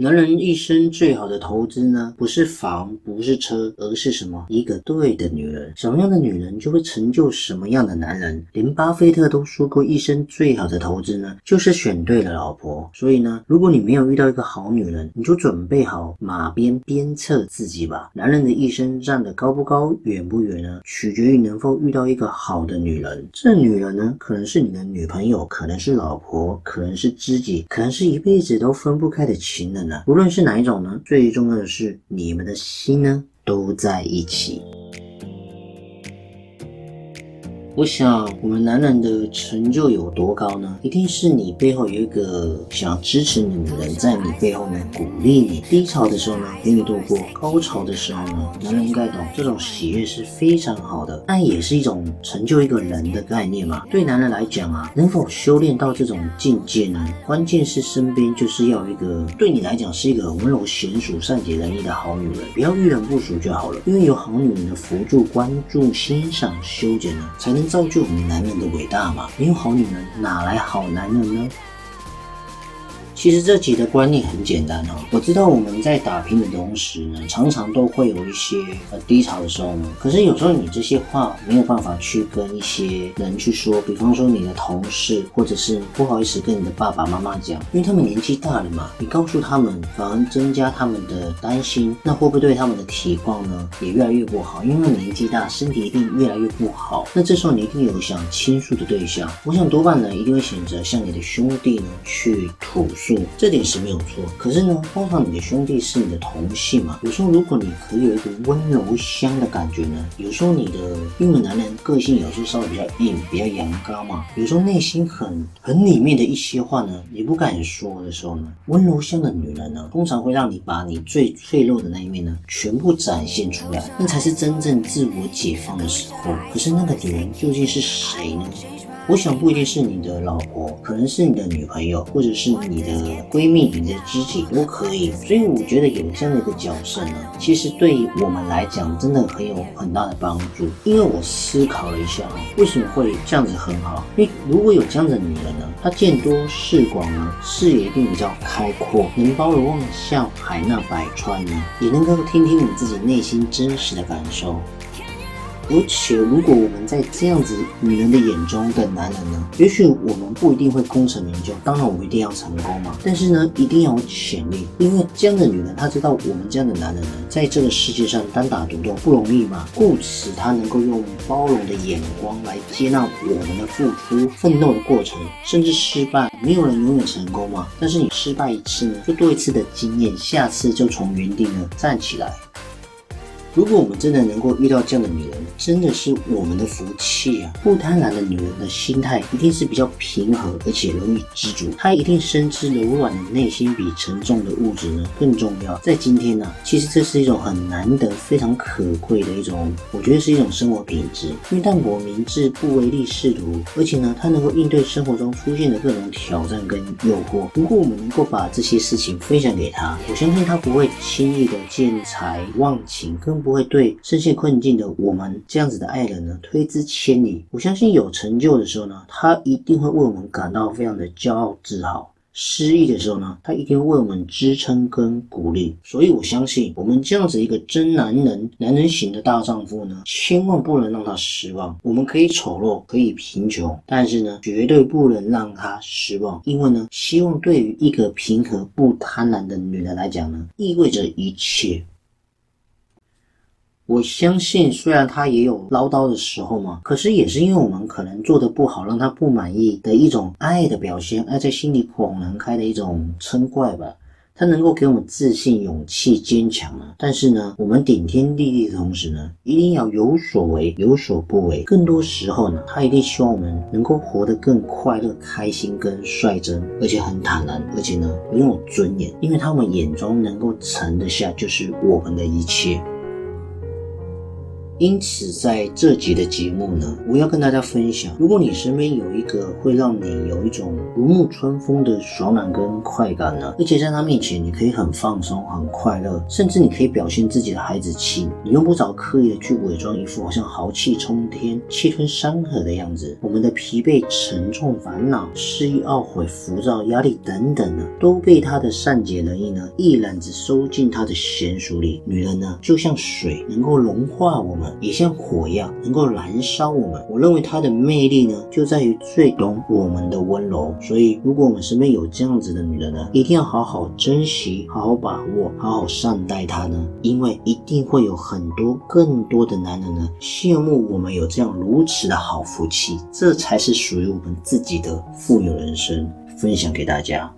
男人一生最好的投资呢，不是房，不是车，而是什么？一个对的女人。什么样的女人就会成就什么样的男人。连巴菲特都说过，一生最好的投资呢，就是选对了老婆。所以呢，如果你没有遇到一个好女人，你就准备好马鞭鞭策自己吧。男人的一生站得高不高，远不远呢？取决于能否遇到一个好的女人。这女人呢，可能是你的女朋友，可能是老婆，可能是知己，可能是一辈子都分不开的情人。无论是哪一种呢，最重要的是你们的心呢都在一起。我想，我们男人的成就有多高呢？一定是你背后有一个想支持你的人，在你背后呢鼓励你。低潮的时候呢陪你度过，高潮的时候呢，男人应该懂，这种喜悦是非常好的。但也是一种成就一个人的概念嘛。对男人来讲啊，能否修炼到这种境界呢？关键是身边就是要一个对你来讲是一个温柔娴熟、善解人意的好女人，不要遇人不淑就好了。因为有好女人的辅助、关注、欣赏、修剪呢，才能。造就我们男人的伟大嘛？没有好女人，哪来好男人呢？其实这集的观念很简单哦。我知道我们在打拼的同时呢，常常都会有一些呃低潮的时候呢。可是有时候你这些话没有办法去跟一些人去说，比方说你的同事，或者是不好意思跟你的爸爸妈妈讲，因为他们年纪大了嘛。你告诉他们，反而增加他们的担心，那会不会对他们的体况呢也越来越不好？因为年纪大，身体一定越来越不好。那这时候你一定有想倾诉的对象，我想多半呢一定会选择向你的兄弟呢去吐诉。这点是没有错，可是呢，通常你的兄弟是你的同性嘛？有时候如果你可以有一个温柔乡的感觉呢，有时候你的因为男人个性有时候稍微比较硬，比较阳刚嘛，有时候内心很很里面的一些话呢，你不敢说的时候呢，温柔乡的女人呢，通常会让你把你最脆弱的那一面呢，全部展现出来，那才是真正自我解放的时候。可是那个女人究竟是谁呢？我想不一定是你的老婆，可能是你的女朋友，或者是你的闺蜜、你的知己都可以。所以我觉得有这样的一个角色呢，其实对于我们来讲真的很有很大的帮助。因为我思考了一下，为什么会这样子很好？因为如果有这样的女人呢，她见多识广呢，视野一定比较开阔，能包容万象、海纳百川呢，也能够听听你自己内心真实的感受。而且，如果我们在这样子女人的眼中的男人呢，也许我们不一定会功成名就，当然我们一定要成功嘛。但是呢，一定要有潜力，因为这样的女人，她知道我们这样的男人呢，在这个世界上单打独斗不容易嘛，故此她能够用包容的眼光来接纳我们的付出、奋斗的过程，甚至失败，没有人永远成功嘛。但是你失败一次呢，就多一次的经验，下次就从原地呢站起来。如果我们真的能够遇到这样的女人，真的是我们的福气啊！不贪婪的女人的心态一定是比较平和，而且容易知足。她一定深知柔软的内心比沉重的物质呢更重要。在今天呢，其实这是一种很难得、非常可贵的一种，我觉得是一种生活品质。因为淡泊明志，不唯利是图，而且呢，她能够应对生活中出现的各种挑战跟诱惑。如果我们能够把这些事情分享给她，我相信她不会轻易的见财忘情，更不。不会对深陷困境的我们这样子的爱人呢推之千里。我相信有成就的时候呢，他一定会为我们感到非常的骄傲自豪；失意的时候呢，他一定会为我们支撑跟鼓励。所以我相信，我们这样子一个真男人、男人型的大丈夫呢，千万不能让他失望。我们可以丑陋，可以贫穷，但是呢，绝对不能让他失望。因为呢，希望对于一个平和不贪婪的女人来讲呢，意味着一切。我相信，虽然他也有唠叨的时候嘛，可是也是因为我们可能做的不好，让他不满意的一种爱的表现，爱在心里广能开的一种嗔怪吧。他能够给我们自信、勇气、坚强呢。但是呢，我们顶天立地的同时呢，一定要有所为，有所不为。更多时候呢，他一定希望我们能够活得更快乐、开心、更率真，而且很坦然，而且呢，很有尊严，因为他们眼中能够盛得下就是我们的一切。因此，在这集的节目呢，我要跟大家分享：如果你身边有一个会让你有一种如沐春风的爽朗跟快感呢，而且在他面前你可以很放松、很快乐，甚至你可以表现自己的孩子气，你用不着刻意的去伪装一副好像豪气冲天、气吞山河的样子。我们的疲惫、沉重、烦恼、失意、懊悔、浮躁、压力等等呢，都被他的善解人意呢一揽子收进他的娴熟里。女人呢，就像水，能够融化我们。也像火一样，能够燃烧我们。我认为它的魅力呢，就在于最懂我们的温柔。所以，如果我们身边有这样子的女人呢，一定要好好珍惜，好好把握，好好善待她呢。因为一定会有很多更多的男人呢，羡慕我们有这样如此的好福气。这才是属于我们自己的富有人生。分享给大家。